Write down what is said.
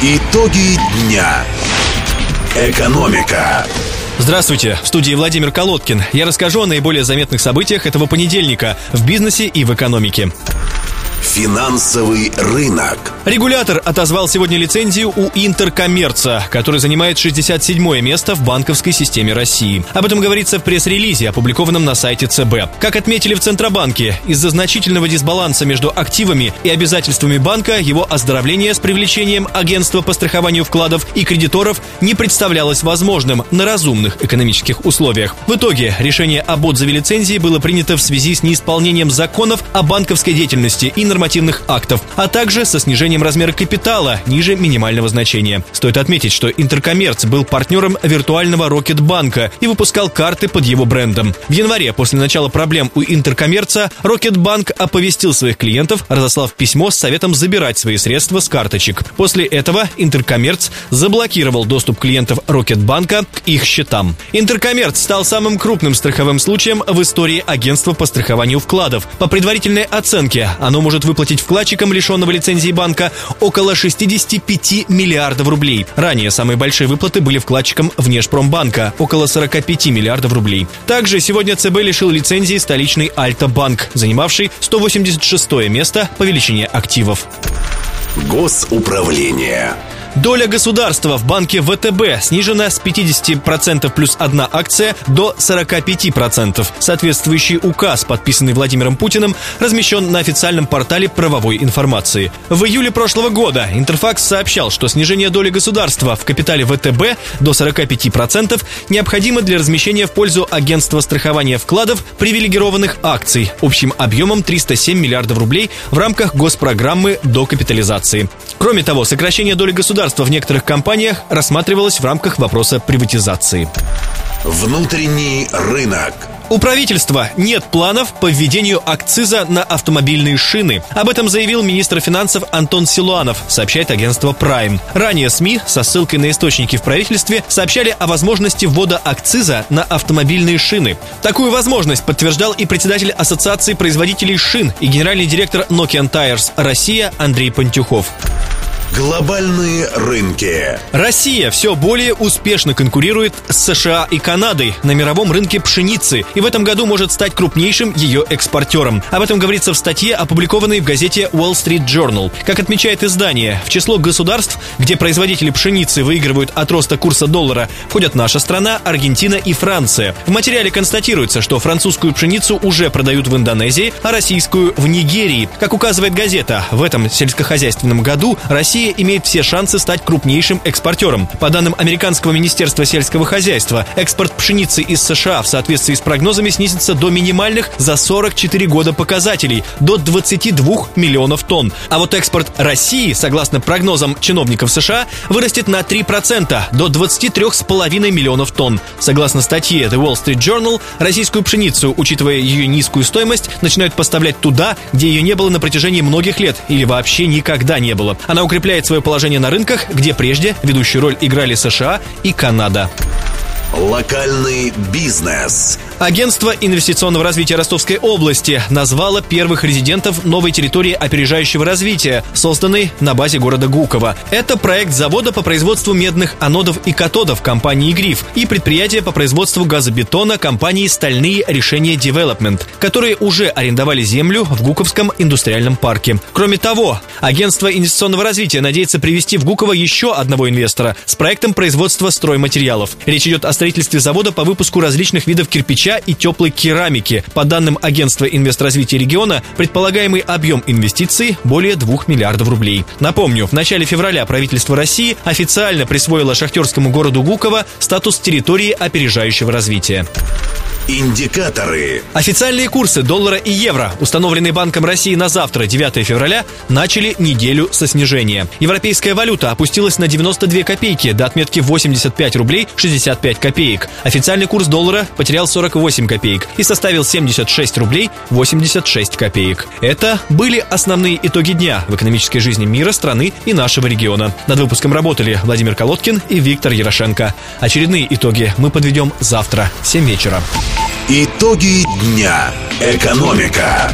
Итоги дня. Экономика. Здравствуйте, в студии Владимир Колодкин. Я расскажу о наиболее заметных событиях этого понедельника в бизнесе и в экономике. Финансовый рынок. Регулятор отозвал сегодня лицензию у Интеркоммерца, который занимает 67 место в банковской системе России. Об этом говорится в пресс-релизе, опубликованном на сайте ЦБ. Как отметили в Центробанке, из-за значительного дисбаланса между активами и обязательствами банка его оздоровление с привлечением агентства по страхованию вкладов и кредиторов не представлялось возможным на разумных экономических условиях. В итоге решение об отзыве лицензии было принято в связи с неисполнением законов о банковской деятельности и нормативных актов, а также со снижением размера капитала ниже минимального значения. Стоит отметить, что Интеркоммерц был партнером виртуального Рокетбанка и выпускал карты под его брендом. В январе, после начала проблем у Интеркоммерца, Рокетбанк оповестил своих клиентов, разослав письмо с советом забирать свои средства с карточек. После этого Интеркоммерц заблокировал доступ клиентов Рокетбанка к их счетам. Интеркоммерц стал самым крупным страховым случаем в истории агентства по страхованию вкладов. По предварительной оценке, оно может выплатить вкладчикам лишенного лицензии банка около 65 миллиардов рублей. Ранее самые большие выплаты были вкладчикам Внешпромбанка – около 45 миллиардов рублей. Также сегодня ЦБ лишил лицензии столичный Альта-банк, занимавший 186 место по величине активов. Госуправление. Доля государства в банке ВТБ снижена с 50% плюс одна акция до 45%. Соответствующий указ, подписанный Владимиром Путиным, размещен на официальном портале правовой информации. В июле прошлого года Интерфакс сообщал, что снижение доли государства в капитале ВТБ до 45% необходимо для размещения в пользу агентства страхования вкладов привилегированных акций общим объемом 307 миллиардов рублей в рамках госпрограммы до капитализации. Кроме того, сокращение доли государства государства в некоторых компаниях рассматривалось в рамках вопроса приватизации. Внутренний рынок. У правительства нет планов по введению акциза на автомобильные шины. Об этом заявил министр финансов Антон Силуанов, сообщает агентство Prime. Ранее СМИ со ссылкой на источники в правительстве сообщали о возможности ввода акциза на автомобильные шины. Такую возможность подтверждал и председатель Ассоциации производителей шин и генеральный директор Nokian Tires Россия Андрей Пантюхов. Глобальные рынки. Россия все более успешно конкурирует с США и Канадой на мировом рынке пшеницы и в этом году может стать крупнейшим ее экспортером. Об этом говорится в статье, опубликованной в газете Wall Street Journal. Как отмечает издание, в число государств, где производители пшеницы выигрывают от роста курса доллара, входят наша страна, Аргентина и Франция. В материале констатируется, что французскую пшеницу уже продают в Индонезии, а российскую в Нигерии. Как указывает газета, в этом сельскохозяйственном году Россия Россия имеет все шансы стать крупнейшим экспортером. По данным Американского министерства сельского хозяйства, экспорт пшеницы из США в соответствии с прогнозами снизится до минимальных за 44 года показателей, до 22 миллионов тонн. А вот экспорт России, согласно прогнозам чиновников США, вырастет на 3%, до 23,5 миллионов тонн. Согласно статье The Wall Street Journal, российскую пшеницу, учитывая ее низкую стоимость, начинают поставлять туда, где ее не было на протяжении многих лет или вообще никогда не было. Она укрепляет укрепляет свое положение на рынках, где прежде ведущую роль играли США и Канада. Локальный бизнес. Агентство инвестиционного развития Ростовской области назвало первых резидентов новой территории опережающего развития, созданной на базе города Гуково. Это проект завода по производству медных анодов и катодов компании «Гриф» и предприятие по производству газобетона компании «Стальные решения Девелопмент», которые уже арендовали землю в Гуковском индустриальном парке. Кроме того, агентство инвестиционного развития надеется привести в Гуково еще одного инвестора с проектом производства стройматериалов. Речь идет о строительстве завода по выпуску различных видов кирпича и теплой керамики. По данным агентства инвестразвития региона, предполагаемый объем инвестиций более 2 миллиардов рублей. Напомню, в начале февраля правительство России официально присвоило шахтерскому городу Гуково статус территории опережающего развития. Индикаторы. Официальные курсы доллара и евро, установленные Банком России на завтра, 9 февраля, начали неделю со снижения. Европейская валюта опустилась на 92 копейки до отметки 85 рублей 65 копеек. Официальный курс доллара потерял 48 копеек и составил 76 рублей 86 копеек. Это были основные итоги дня в экономической жизни мира, страны и нашего региона. Над выпуском работали Владимир Колодкин и Виктор Ярошенко. Очередные итоги мы подведем завтра в 7 вечера. Итоги дня. Экономика.